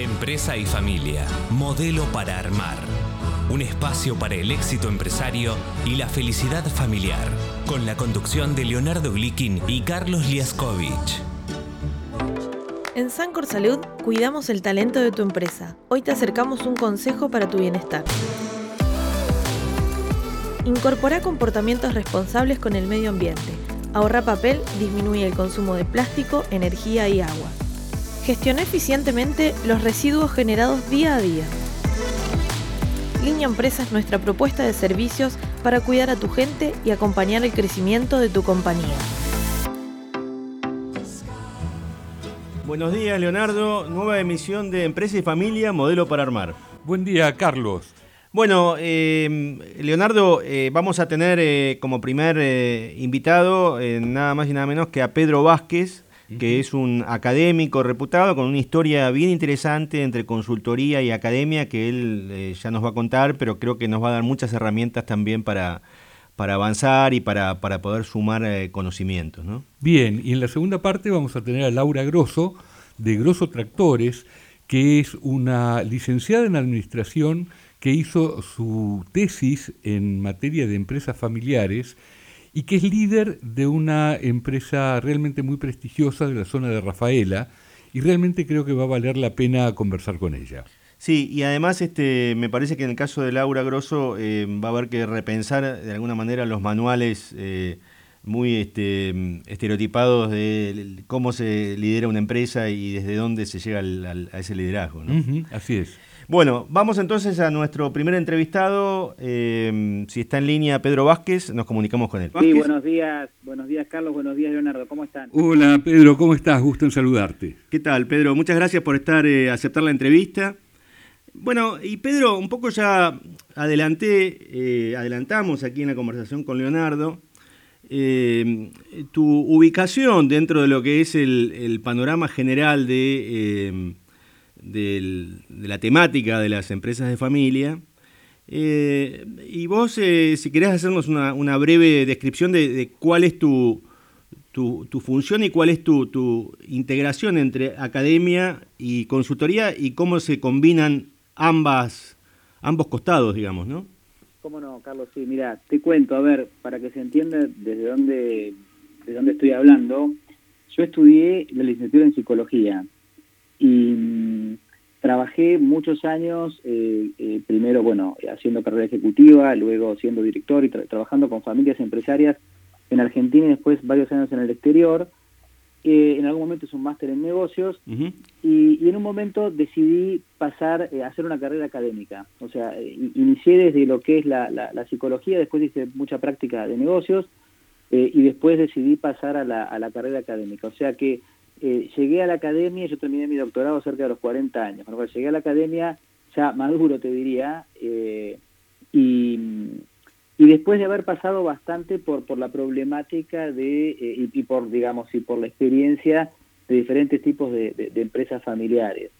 Empresa y familia, modelo para armar. Un espacio para el éxito empresario y la felicidad familiar, con la conducción de Leonardo Glikin y Carlos Liaskovich. En Sancor Salud cuidamos el talento de tu empresa. Hoy te acercamos un consejo para tu bienestar. Incorpora comportamientos responsables con el medio ambiente. Ahorra papel, disminuye el consumo de plástico, energía y agua. Gestiona eficientemente los residuos generados día a día. Línea Empresa es nuestra propuesta de servicios para cuidar a tu gente y acompañar el crecimiento de tu compañía. Buenos días, Leonardo. Nueva emisión de Empresa y Familia, modelo para armar. Buen día, Carlos. Bueno, eh, Leonardo, eh, vamos a tener eh, como primer invitado nada más y nada menos que a Pedro Vázquez, que es un académico reputado con una historia bien interesante entre consultoría y academia que él ya nos va a contar, pero creo que nos va a dar muchas herramientas también para, para avanzar y para, para poder sumar conocimientos. ¿no? Bien, y en la segunda parte vamos a tener a Laura Grosso, de Grosso Tractores, que es una licenciada en administración que hizo su tesis en materia de empresas familiares y que es líder de una empresa realmente muy prestigiosa de la zona de Rafaela y realmente creo que va a valer la pena conversar con ella. Sí, y además este, me parece que en el caso de Laura Grosso eh, va a haber que repensar de alguna manera los manuales eh, muy este, estereotipados de cómo se lidera una empresa y desde dónde se llega a ese liderazgo. así es. Bueno, vamos entonces a nuestro primer entrevistado. Eh, si está en línea Pedro Vázquez, nos comunicamos con él. Sí, buenos días, buenos días Carlos, buenos días Leonardo, ¿cómo están? Hola Pedro, ¿cómo estás? Gusto en saludarte. ¿Qué tal Pedro? Muchas gracias por estar, eh, aceptar la entrevista. Bueno, y Pedro, un poco ya adelanté, eh, adelantamos aquí en la conversación con Leonardo, tu ubicación dentro de lo que es el panorama general de de la temática de las empresas de familia. Eh, y vos, eh, si querés hacernos una, breve descripción de, cuál es tu, tu, función y cuál es tu, integración entre academia y consultoría y cómo se combinan ambas, ambos costados, digamos, ¿no? Cómo no, Carlos, sí, mira, te cuento, a ver, para que se entienda desde dónde, de dónde estoy hablando, yo estudié la licenciatura en psicología, y mm, trabajé muchos años, eh, eh, primero, bueno, haciendo carrera ejecutiva, luego siendo director y trabajando con familias empresarias en Argentina y después varios años en el exterior. Eh, en algún momento es un máster en negocios y, en un momento decidí pasar a hacer una carrera académica. O sea, inicié desde lo que es la, la, psicología, después hice mucha práctica de negocios y después decidí pasar a la, a la carrera académica. O sea que eh, llegué a la academia, yo terminé mi doctorado cerca de los 40 años, con lo cual llegué a la academia ya maduro, te diría, eh, y, después de haber pasado bastante por, la problemática de, eh, y, por, digamos, y por la experiencia de diferentes tipos de, empresas familiares.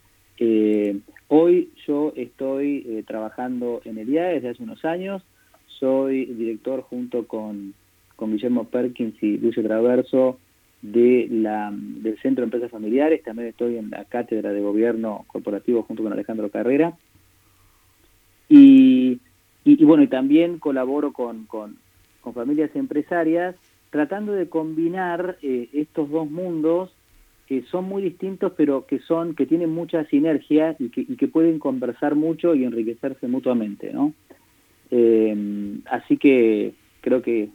hoy yo estoy trabajando en el IA desde hace unos años, soy director junto con, con Guillermo Perkins y Lucio Traverso de la, del Centro de Empresas Familiares, también estoy en la Cátedra de Gobierno Corporativo junto con Alejandro Carrera. Y, y, bueno, y también colaboro con, con, familias empresarias tratando de combinar eh, estos dos mundos que son muy distintos pero que son que tienen mucha sinergia y que, y que pueden conversar mucho y enriquecerse mutuamente, ¿no? Eh, así que creo que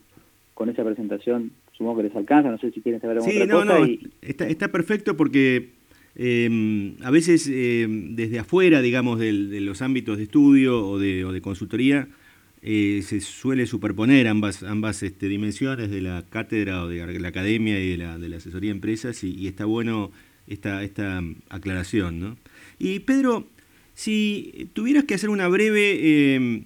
con esa presentación supongo que les alcanza, no sé si quieren saber alguna sí, no, No, está, está perfecto porque eh, a veces eh, desde afuera, digamos, de los ámbitos de estudio o de, o de consultoría, eh, se suele superponer ambas, ambas este, dimensiones de la cátedra o de la academia y de la, de la asesoría de empresas y, está bueno esta, esta aclaración. ¿no? Y Pedro, si tuvieras que hacer una breve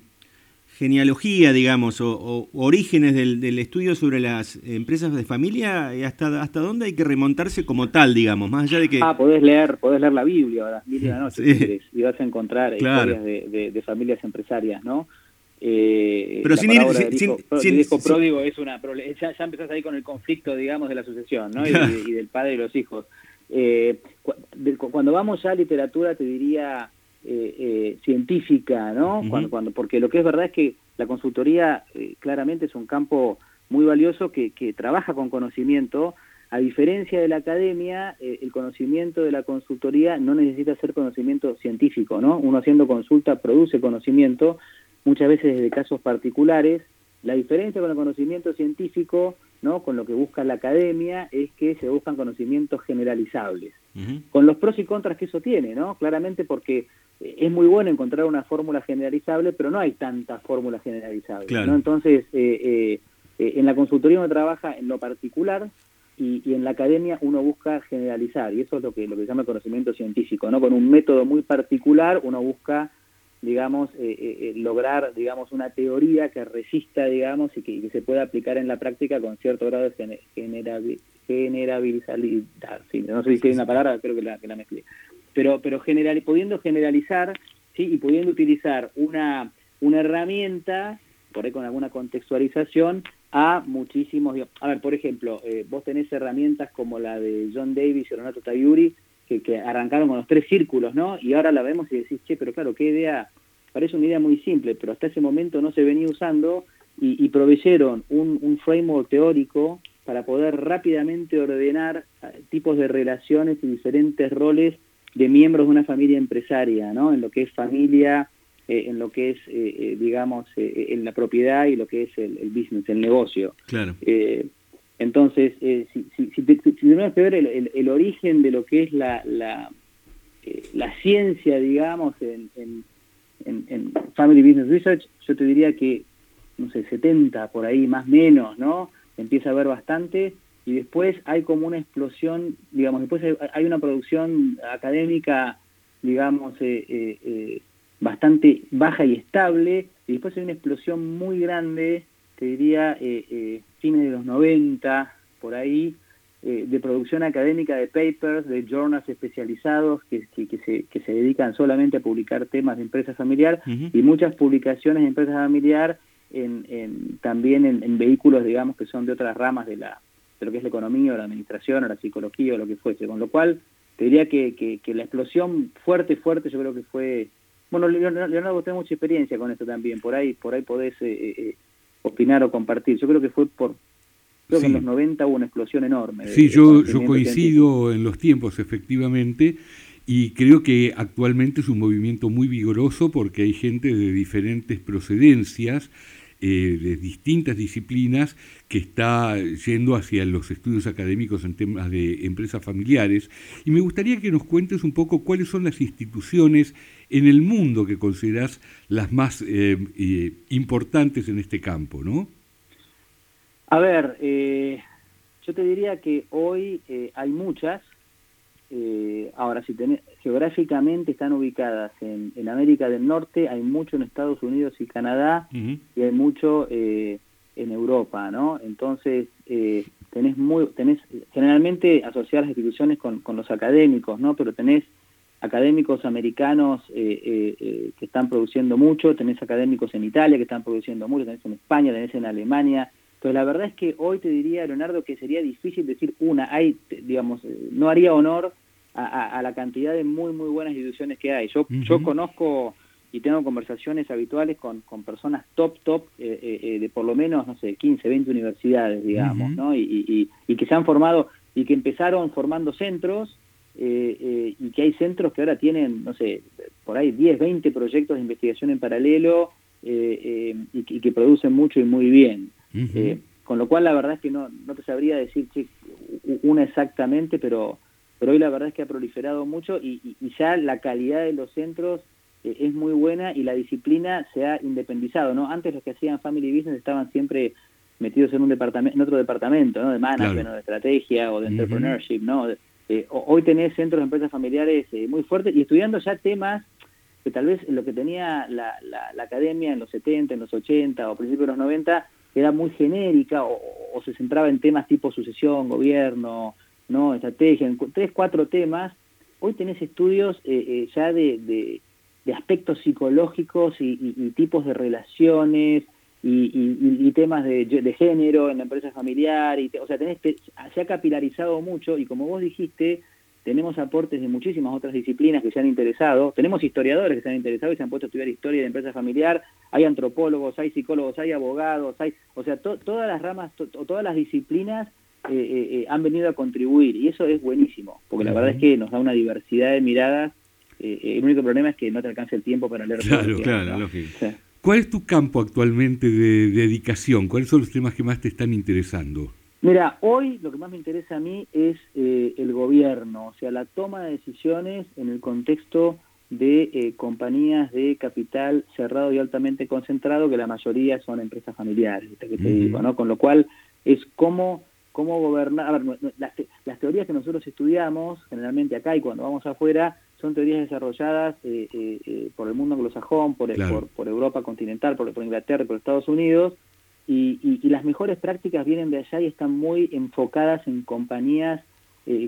genealogía, digamos, o, orígenes del, estudio sobre las empresas de familia, eh, hasta, hasta dónde hay que remontarse como tal, digamos, más allá de que... Ah, podés leer, podés leer la Biblia a las mil de la noche, y vas a encontrar historias de, familias empresarias, ¿no? Eh, Pero sin ir... Sin, sin, pródigo es una... Ya, ya empezás ahí con el conflicto, digamos, de la sucesión, ¿no? Y, del padre y los hijos. Eh, cuando vamos ya a literatura, te diría eh, eh, científica, ¿no? cuando, cuando, porque lo que es verdad es que la consultoría claramente es un campo muy valioso que, que trabaja con conocimiento, a diferencia de la academia, el conocimiento de la consultoría no necesita ser conocimiento científico, ¿no? Uno haciendo consulta produce conocimiento, muchas veces desde casos particulares. La diferencia con el conocimiento científico, ¿no? con lo que busca la academia, es que se buscan conocimientos generalizables. Con los pros y contras que eso tiene, ¿no? Claramente porque eh, es muy bueno encontrar una fórmula generalizable, pero no hay tantas fórmulas generalizables. ¿no? Entonces, eh, eh, en la consultoría uno trabaja en lo particular y, en la academia uno busca generalizar, y eso es lo que, lo que se llama conocimiento científico, ¿no? Con un método muy particular uno busca digamos, eh, eh, eh, lograr, digamos, una teoría que resista, digamos, y que, se pueda aplicar en la práctica con cierto grado de generabilidad. no sé si hay una palabra, creo que la, que la mezclé. Pero, pero general, pudiendo generalizar, ¿sí? Y pudiendo utilizar una, una herramienta, por ahí con alguna contextualización, a muchísimos... A ver, por ejemplo, vos tenés herramientas como la de John Davis y Renato Tayuri, que, arrancaron con los tres círculos, ¿no? Y ahora la vemos y decís, che, pero claro, qué idea, parece una idea muy simple, pero hasta ese momento no se venía usando y, proveyeron un, framework teórico para poder rápidamente ordenar eh, tipos de relaciones y diferentes roles de miembros de una familia empresaria, ¿no? En lo que es familia, eh, en lo que es, eh, digamos, en la propiedad y lo que es el, el business, el negocio. Claro. Entonces, eh, si, si, si, tenemos que ver el, origen de lo que es la, la, eh, ciencia, digamos, en, en, en, Family Business Research, yo te diría que, no sé, 70 por ahí, más menos, ¿no? Empieza a haber bastante y después hay como una explosión, digamos, después hay, una producción académica, digamos, eh, eh, bastante baja y estable, y después hay una explosión muy grande te diría, eh, eh, fines de los 90, por ahí, eh, de producción académica de papers, de journals especializados que, que, se, que se dedican solamente a publicar temas de empresa familiar y muchas publicaciones de empresa familiar en, en también en, vehículos, digamos, que son de otras ramas de, la, de lo que es la economía o la administración o la psicología o lo que fuese. Con lo cual, te diría que, que, la explosión fuerte, fuerte, yo creo que fue... Bueno, Leonardo, tiene mucha experiencia con esto también, por ahí, por ahí podés opinar o compartir. Yo creo que fue por... Creo que en los 90 hubo una explosión enorme. sí, yo, yo coincido en los tiempos, efectivamente, y creo que actualmente es un movimiento muy vigoroso porque hay gente de diferentes procedencias, eh, de distintas disciplinas, que está yendo hacia los estudios académicos en temas de empresas familiares. Y me gustaría que nos cuentes un poco cuáles son las instituciones en el mundo que consideras las más eh, eh, importantes en este campo, ¿no? A ver, eh, yo te diría que hoy hay muchas. ahora, si tenés, geográficamente están ubicadas en, América del Norte, hay mucho en Estados Unidos y Canadá, y hay mucho en Europa, ¿no? Entonces, tenés muy, tenés generalmente asociadas las instituciones con, con los académicos, ¿no? Pero tenés académicos americanos eh, eh, eh, que están produciendo mucho, tenés académicos en Italia que están produciendo mucho, tenés en España, tenés en Alemania. Entonces la verdad es que hoy te diría, Leonardo, que sería difícil decir una, hay, digamos, no haría honor a, la cantidad de muy, muy buenas instituciones que hay. Yo, yo conozco y tengo conversaciones habituales con, con personas top, top, de por lo menos, no sé, 15, 20 universidades, digamos, ¿no? Y, y, y que se han formado y que empezaron formando centros eh, eh, y que hay centros que ahora tienen, no sé, por ahí 10, 20 proyectos de investigación en paralelo eh, y, que, producen mucho y muy bien. con lo cual la verdad es que no, no te sabría decir una exactamente, pero, pero hoy la verdad es que ha proliferado mucho y, ya la calidad de los centros es muy buena y la disciplina se ha independizado, ¿no? Antes los que hacían Family Business estaban siempre metidos en un departamento, en otro departamento, ¿no? De management o de estrategia o de entrepreneurship, ¿no? Eh, hoy tenés centros de empresas familiares eh, muy fuertes y estudiando ya temas que tal vez lo que tenía la, academia en los 70, en los 80 o principios de los 90 era muy genérica o, se centraba en temas tipo sucesión, gobierno, no estrategia, tres, cuatro temas. Hoy tenés estudios eh, ya de, aspectos psicológicos y tipos de relaciones, y, temas de, género en la empresa familiar, y o sea, tenés, se ha capilarizado mucho y como vos dijiste, tenemos aportes de muchísimas otras disciplinas que se han interesado, tenemos historiadores que se han interesado y se han puesto a estudiar historia de empresa familiar, hay antropólogos, hay psicólogos, hay abogados, hay, o sea, todas las ramas, o todas las disciplinas eh, eh, eh, han venido a contribuir y eso es buenísimo, porque la verdad es que nos da una diversidad de miradas. el único problema es que no te alcanza el tiempo para leer claro. Claro, claro, ¿Cuál es tu campo actualmente de dedicación? ¿Cuáles son los temas que más te están interesando? Mira, hoy lo que más me interesa a mí es el gobierno, o sea, la toma de decisiones en el contexto de compañías de capital cerrado y altamente concentrado, que la mayoría son empresas familiares, que te digo, ¿no? Con lo cual es cómo cómo gobernar. A ver, las, teorías que nosotros estudiamos, generalmente acá y cuando vamos afuera, son teorías desarrolladas eh, eh, eh, por el mundo anglosajón, por, por, Europa continental, por, por, Inglaterra, por Estados Unidos, y, y, las mejores prácticas vienen de allá y están muy enfocadas en compañías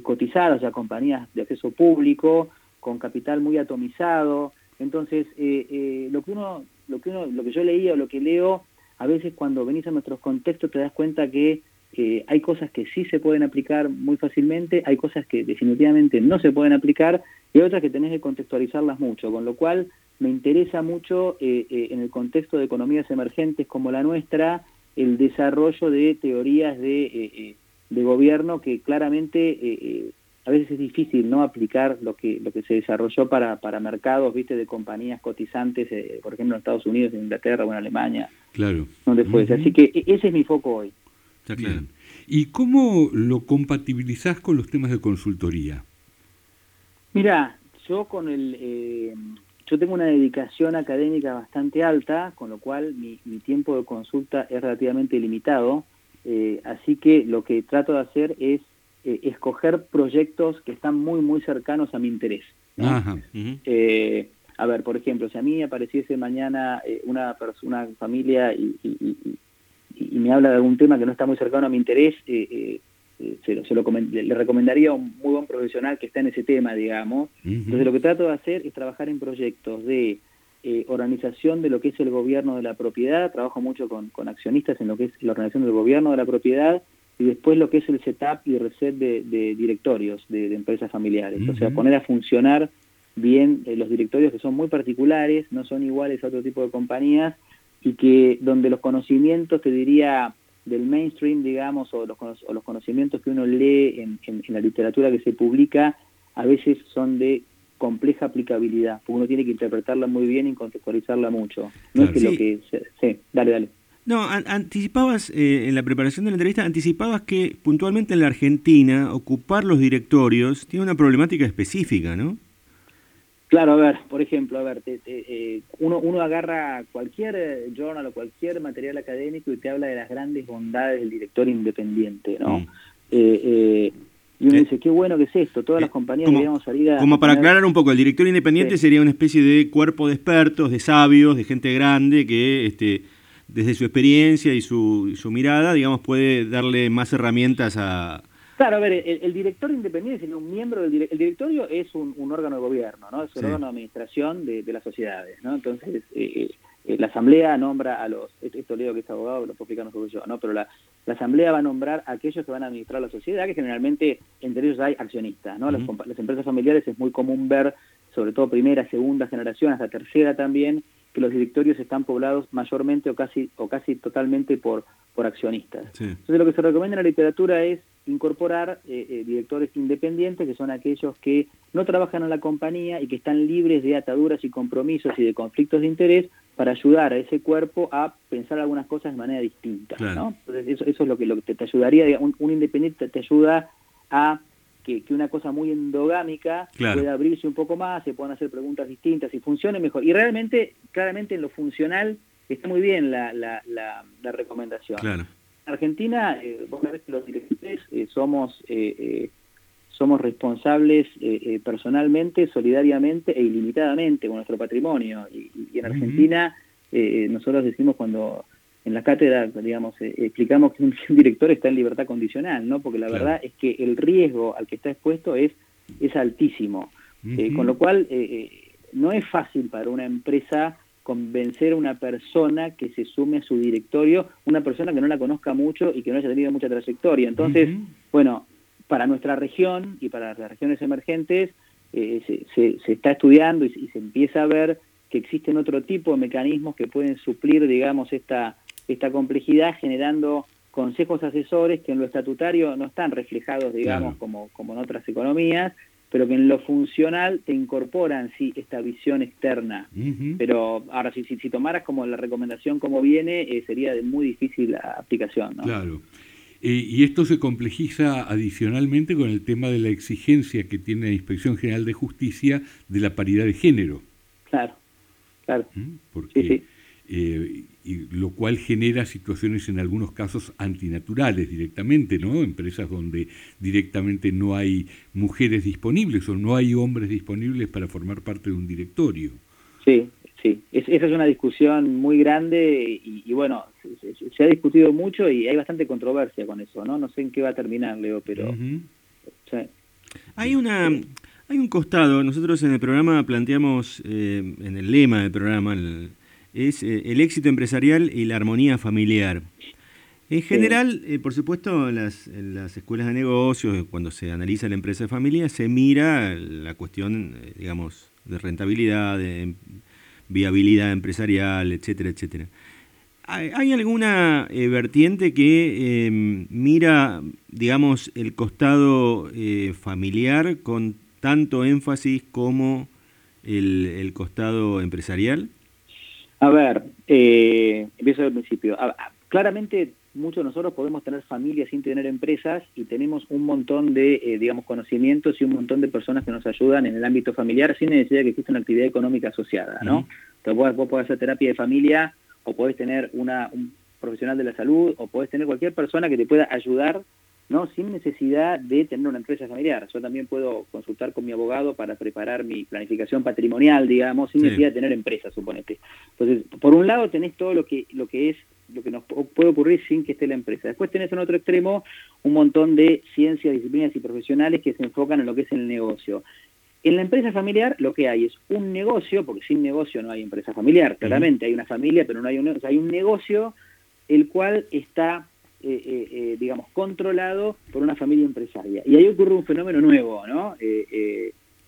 cotizadas, o sea, compañías de acceso público, con capital muy atomizado. Entonces, lo que uno, lo que uno, lo que yo leía o lo que leo, a veces cuando venís a nuestros contextos te das cuenta que eh, hay cosas que sí se pueden aplicar muy fácilmente, hay cosas que definitivamente no se pueden aplicar y hay otras que tenés que contextualizarlas mucho, con lo cual me interesa mucho eh, eh, en el contexto de economías emergentes como la nuestra el desarrollo de teorías de, de gobierno que claramente a veces es difícil no aplicar lo que lo que se desarrolló para, para mercados viste de compañías cotizantes por ejemplo en Estados Unidos en Inglaterra o en Alemania. Claro. Donde fue así que e, ese es mi foco hoy ¿Y cómo lo compatibilizás con los temas de consultoría? Mira, yo con el... Eh, yo tengo una dedicación académica bastante alta, con lo cual mi, tiempo de consulta es relativamente limitado, eh, así que lo que trato de hacer es eh, escoger proyectos que están muy, muy cercanos a mi interés. a ver, por ejemplo, si a mí apareciese mañana una, una familia y, y, me habla de algún tema que no está muy cercano a mi interés, eh, eh, eh se, lo, se lo le, recomendaría a un muy buen profesional que está en ese tema, digamos. Entonces lo que trato de hacer es trabajar en proyectos de eh, organización de lo que es el gobierno de la propiedad, trabajo mucho con, con, accionistas en lo que es la organización del gobierno de la propiedad y después lo que es el setup y reset de, de directorios de, empresas familiares. O sea, poner a funcionar bien los directorios que son muy particulares, no son iguales a otro tipo de compañías y que donde los conocimientos, te diría, del mainstream, digamos, o los, o los conocimientos que uno lee en, la literatura que se publica, a veces son de compleja aplicabilidad, porque uno tiene que interpretarla muy bien y contextualizarla mucho. No es que lo que... sí, dale, dale. No, anticipabas, eh, en la preparación de la entrevista, anticipabas que puntualmente en la Argentina ocupar los directorios tiene una problemática específica, ¿no? Claro, a ver, por ejemplo, a ver, eh, uno, uno agarra cualquier eh, journal o cualquier material académico y te habla de las grandes bondades del director independiente, ¿no? Mm. Eh, y uno dice, qué bueno que es esto, todas las compañías deberíamos salir a... Como para aclarar un poco, el director independiente sería una especie de cuerpo de expertos, de sabios, de gente grande que este, desde su experiencia y su, su mirada, digamos, puede darle más herramientas a, Claro, a ver, el, director independiente es un miembro del el directorio es un, órgano de gobierno, ¿no? Es un órgano de administración de, las sociedades, ¿no? Entonces, eh, eh, la asamblea nombra a los, esto, leo que es abogado, lo explicar mejor yo, ¿no? Pero la, asamblea va a nombrar a aquellos que van a administrar la sociedad, que generalmente entre ellos hay accionistas, ¿no? las, las empresas familiares es muy común ver, sobre todo primera, segunda generación, hasta tercera también, que los directorios están poblados mayormente o casi o casi totalmente por por accionistas. Entonces lo que se recomienda en la literatura es incorporar eh, eh, directores independientes, que son aquellos que no trabajan en la compañía y que están libres de ataduras y compromisos y de conflictos de interés para ayudar a ese cuerpo a pensar algunas cosas de manera distinta. Entonces eso, eso, es lo que, lo que te, ayudaría, un, un, independiente te ayuda a que, una cosa muy endogámica pueda abrirse un poco más, se puedan hacer preguntas distintas y funcione mejor. Y realmente, claramente en lo funcional está muy bien la, la, la, recomendación. En Argentina, eh, vos sabés que los directivos eh, somos, eh, eh, somos responsables personalmente, solidariamente e ilimitadamente con nuestro patrimonio. Y, en Argentina, nosotros decimos cuando en la cátedra, digamos, explicamos que un, director está en libertad condicional, ¿no? Porque la verdad es que el riesgo al que está expuesto es, es altísimo. con lo cual, no es fácil para una empresa convencer a una persona que se sume a su directorio, una persona que no la conozca mucho y que no haya tenido mucha trayectoria. Entonces, bueno, para nuestra región y para las regiones emergentes se, se, está estudiando y, se empieza a ver que existen otro tipo de mecanismos que pueden suplir, digamos, esta, esta complejidad generando consejos asesores que en lo estatutario no están reflejados, digamos, como, como en otras economías, pero que en lo funcional te incorporan, sí, esta visión externa. Pero ahora, si, si, si, tomaras como la recomendación como viene, eh, sería de muy difícil aplicación. ¿no? Claro. Eh, y esto se complejiza adicionalmente con el tema de la exigencia que tiene la Inspección General de Justicia de la paridad de género. Claro, claro. ¿Mm? Porque eh, y lo cual genera situaciones en algunos casos antinaturales directamente, ¿no? Empresas donde directamente no hay mujeres disponibles o no hay hombres disponibles para formar parte de un directorio. Sí, sí, esa es una discusión muy grande y, bueno, se, ha discutido mucho y hay bastante controversia con eso, ¿no? No sé en qué va a terminar, Leo, pero... Hay una... Hay un costado, nosotros en el programa planteamos, eh, en el lema del programa, el, es eh, el éxito empresarial y la armonía familiar. En general, eh, por supuesto, en las, escuelas de negocios, cuando se analiza la empresa de familia, se mira la cuestión, eh, digamos, de rentabilidad, de viabilidad empresarial, etcétera, etcétera. ¿Hay, alguna vertiente que em, mira, digamos, el costado familiar con tanto énfasis como el costado empresarial? A ver, eh, empiezo del principio. claramente muchos de nosotros podemos tener familias sin tener empresas y tenemos un montón de, eh, digamos, conocimientos y un montón de personas que nos ayudan en el ámbito familiar sin necesidad de que exista una actividad económica asociada, ¿no? Entonces vos, podés hacer terapia de familia o podés tener una, un profesional de la salud o podés tener cualquier persona que te pueda ayudar ¿no? sin necesidad de tener una empresa familiar. Yo también puedo consultar con mi abogado para preparar mi planificación patrimonial, digamos, sin necesidad de tener empresa, suponete. Entonces, por un lado tenés todo lo que, lo que es lo que nos puede ocurrir sin que esté la empresa. Después tenés en otro extremo un montón de ciencias, disciplinas y profesionales que se enfocan en lo que es el negocio. En la empresa familiar lo que hay es un negocio, porque sin negocio no hay empresa familiar, claramente hay una familia, pero no hay un negocio, hay un negocio el cual está digamos, controlado por una familia empresaria. Y ahí ocurre un fenómeno nuevo, ¿no?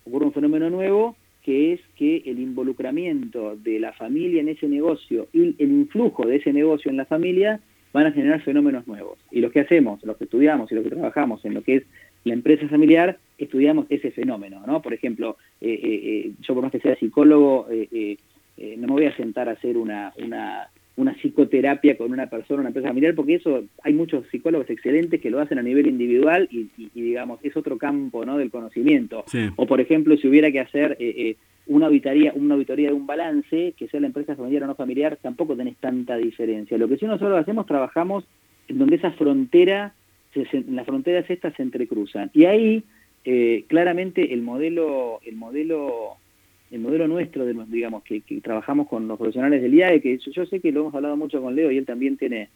ocurre un fenómeno nuevo que es que el involucramiento de la familia en ese negocio y el influjo de ese negocio en la familia van a generar fenómenos nuevos. Y lo que hacemos, lo que estudiamos y lo que trabajamos en lo que es la empresa familiar, estudiamos ese fenómeno, ¿no? Por ejemplo, yo por más que sea psicólogo, no me voy a sentar a hacer una, una una psicoterapia con una persona, una empresa familiar, porque eso hay muchos psicólogos excelentes que lo hacen a nivel individual y, digamos, es otro campo ¿no? del conocimiento. O por ejemplo, si hubiera que hacer eh, eh, una auditoría, una auditoría de un balance, que sea la empresa familiar o no familiar, tampoco tenés tanta diferencia. Lo que sí nosotros hacemos, trabajamos en donde esa frontera, las fronteras estas se entrecruzan. Y ahí, eh, claramente, el modelo, el modelo el modelo nuestro, de, digamos, que, trabajamos con los profesionales del IAE, que yo, sé que lo hemos hablado mucho con Leo y él también tiene,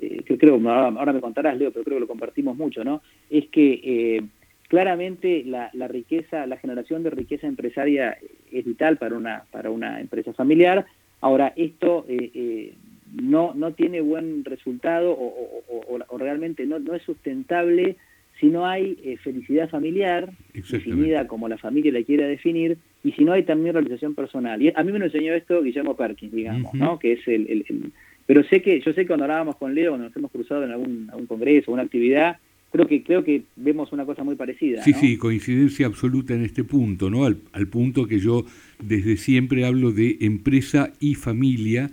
eh, que creo, ahora, me contarás Leo, pero creo que lo compartimos mucho, ¿no? Es que eh, claramente la, riqueza, la generación de riqueza empresaria es vital para una, para una empresa familiar. Ahora, esto eh, no, no tiene buen resultado o, o realmente no, no es sustentable si no hay eh, felicidad familiar, definida como la familia la quiera definir, y si no hay también realización personal. Y a mí me lo enseñó esto Guillermo Perkins, digamos, ¿no? Que es el, Pero sé que, yo sé que cuando hablábamos con Leo, cuando nos hemos cruzado en algún, algún congreso, una actividad, creo que creo que vemos una cosa muy parecida. Sí, sí, coincidencia absoluta en este punto, ¿no? Al, al punto que yo desde siempre hablo de empresa y familia,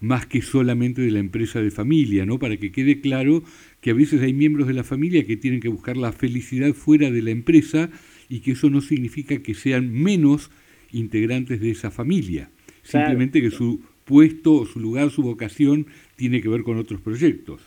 más que solamente de la empresa de familia, ¿no? Para que quede claro que a veces hay miembros de la familia que tienen que buscar la felicidad fuera de la empresa y que eso no significa que sean menos integrantes de esa familia, simplemente que su puesto, su lugar, su vocación tiene que ver con otros proyectos.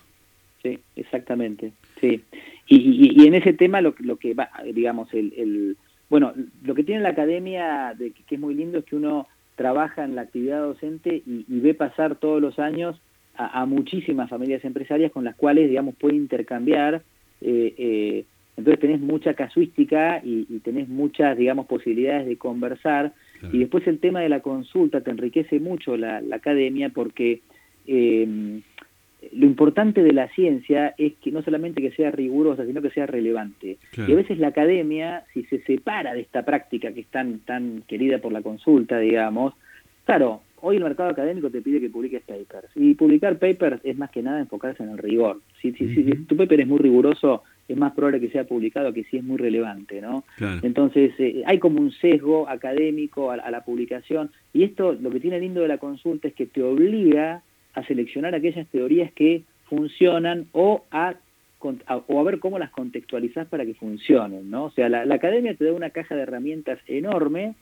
Sí, exactamente, sí. Y, en ese tema lo, lo que va, digamos, el, el, bueno, lo que tiene la academia, de, que es muy lindo, es que uno trabaja en la actividad docente y ve pasar todos los años a, muchísimas familias empresarias con las cuales, digamos, puede intercambiar. Eh, eh, entonces tenés mucha casuística y, tenés muchas, digamos, posibilidades de conversar. Y después el tema de la consulta te enriquece mucho la, academia porque, eh, lo importante de la ciencia es que no solamente que sea rigurosa, sino que sea relevante. Y a veces la academia, si se separa de esta práctica que es tan, tan querida por la consulta, digamos, claro, hoy el mercado académico te pide que publiques papers. Y publicar papers es más que nada enfocarse en el rigor. Si, si, tu paper es muy riguroso, es más probable que sea publicado que si es muy relevante, ¿no? Entonces, eh, hay como un sesgo académico a, la publicación, y esto, lo que tiene lindo de la consulta es que te obliga a seleccionar aquellas teorías que funcionan o a, o a ver cómo las contextualizás para que funcionen, ¿no? O sea, la, academia te da una caja de herramientas enorme,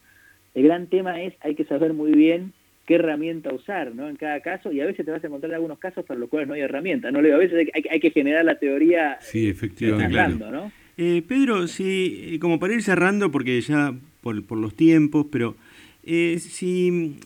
el gran tema es, hay que saber muy bien qué herramienta usar ¿no? en cada caso y a veces te vas a encontrar algunos casos para los cuales no hay herramienta. ¿no? A veces hay, que generar la teoría sí, efectivamente, ¿no? Eh, Pedro, sí, eh, como para ir cerrando, porque ya por, por los tiempos, pero eh, si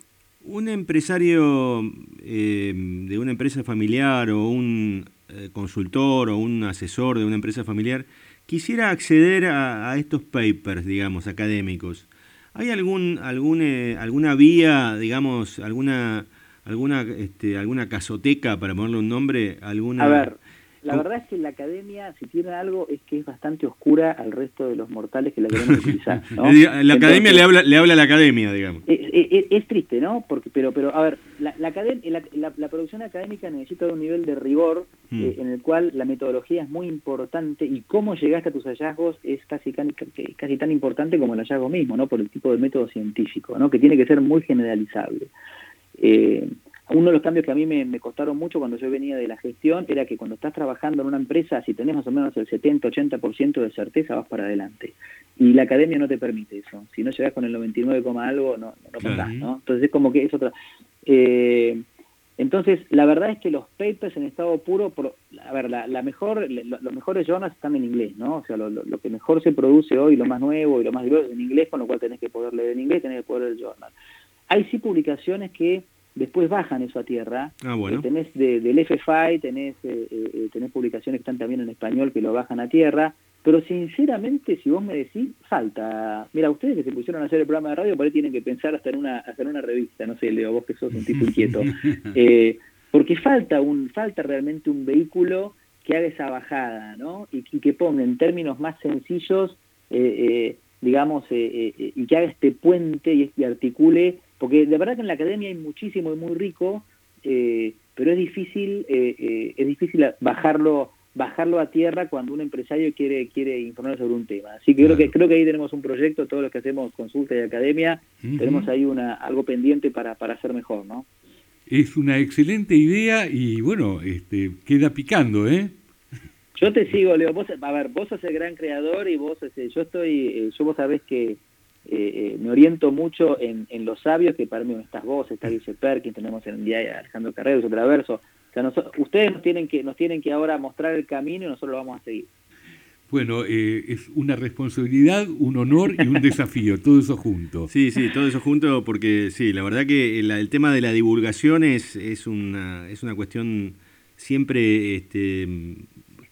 un empresario eh, de una empresa familiar o un eh, consultor o un asesor de una empresa familiar quisiera acceder a, estos papers, digamos, académicos, ¿hay algún, algún eh, alguna vía, digamos, alguna alguna este, alguna casoteca para ponerle un nombre, alguna A ver, la verdad es que la academia, si tiene algo, es que es bastante oscura al resto de los mortales que la queremos utilizar. la academia le habla, le habla a la academia, digamos. Es, triste, ¿no? Porque, pero, pero, a ver, la, la, la, producción académica necesita un nivel de rigor mm. eh, en el cual la metodología es muy importante y cómo llegaste a tus hallazgos es casi, casi tan importante como el hallazgo mismo, ¿no? Por el tipo de método científico, ¿no? Que tiene que ser muy generalizable. Eh, uno de los cambios que a mí me, costaron mucho cuando yo venía de la gestión era que cuando estás trabajando en una empresa, si tenés más o menos el 70-80% de certeza, vas para adelante. Y la academia no te permite eso. Si no llegas con el 99, algo, no, no ¿no? Entonces es como que es otra... Eh, entonces, la verdad es que los papers en estado puro, por, a ver, la, mejor, los mejores journals están en inglés, ¿no? O sea, lo, que mejor se produce hoy, lo más nuevo y lo más diverso es en inglés, con lo cual tenés que poder leer en inglés, tenés que poder leer el journal. Hay sí publicaciones que después bajan eso a tierra. Ah, bueno. Eh, tenés del FFI, tenés, eh, eh, tenés publicaciones que están también en español que lo bajan a tierra, pero sinceramente, si vos me decís, falta. Mira, ustedes que se pusieron a hacer el programa de radio, por ahí tienen que pensar hasta en una, hacer una revista, no sé, Leo, vos que sos un tipo inquieto. porque falta, un, falta realmente un vehículo que haga esa bajada, ¿no? Y, que ponga en términos más sencillos, digamos, y que haga este puente y, y articule porque de verdad que en la academia hay muchísimo y muy rico, eh, pero es difícil, eh, eh, es difícil bajarlo bajarlo a tierra cuando un empresario quiere quiere informar sobre un tema. Así que creo que creo que ahí tenemos un proyecto, todos los que hacemos consulta y academia, tenemos ahí una algo pendiente para, para hacer mejor, ¿no? Es una excelente idea y bueno, este queda picando, ¿eh? Yo te sigo, Leo. Vos, a ver, vos sos el gran creador y vos, yo estoy, yo vos sabés que eh, eh, me oriento mucho en, los sabios, que para mí estás vos, está Guille Perkins, tenemos en el día Alejandro Carrero, su traverso. O sea, ustedes nos tienen, que, nos tienen que ahora mostrar el camino y nosotros lo vamos a seguir. Bueno, eh, es una responsabilidad, un honor y un desafío, todo eso junto. Sí, sí, todo eso junto, porque sí, la verdad que el, tema de la divulgación es, es, una, es una cuestión siempre este,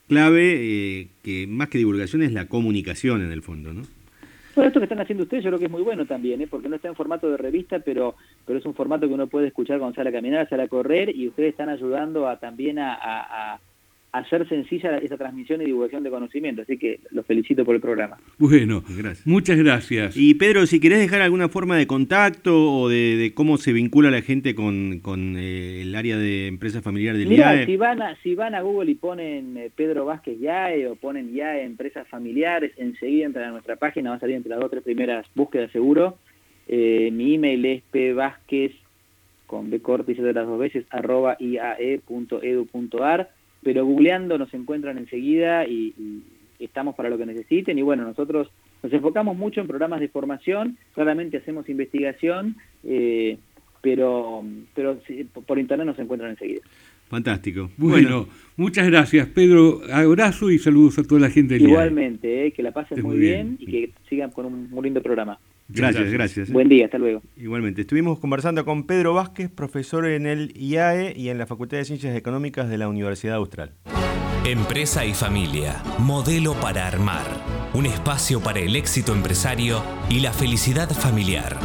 clave, que más que divulgación es la comunicación en el fondo, ¿no? Bueno, esto que están haciendo ustedes yo creo que es muy bueno también, ¿eh? porque no está en formato de revista, pero pero es un formato que uno puede escuchar cuando sale a caminar, sale a correr, y ustedes están ayudando a también a, hacer sencilla esa transmisión y divulgación de conocimiento. Así que los felicito por el programa. Bueno, muchas gracias. Y Pedro, si querés dejar alguna forma de contacto o de, cómo se vincula la gente con, eh, el área de empresa familiar del Mira, Si van, a, si van a Google y ponen eh, Pedro Vázquez YAE o ponen YAE Empresas Familiares, enseguida entran a nuestra página, va a salir entre las dos o tres primeras búsquedas seguro. Eh, mi email es pvázquez con B corte y de las dos veces, arroba iae.edu.ar pero googleando nos encuentran enseguida y, estamos para lo que necesiten y bueno, nosotros nos enfocamos mucho en programas de formación, claramente hacemos investigación, eh, pero, pero por internet nos encuentran enseguida. Fantástico. Bueno, muchas gracias, Pedro. Abrazo y saludos a toda la gente del Igualmente, eh, que la pasen muy bien. y que sigan con un muy lindo programa. Gracias, gracias. Buen día, hasta luego. Igualmente, estuvimos conversando con Pedro Vázquez, profesor en el IAE y en la Facultad de Ciencias Económicas de la Universidad Austral. Empresa y familia, modelo para armar, un espacio para el éxito empresario y la felicidad familiar.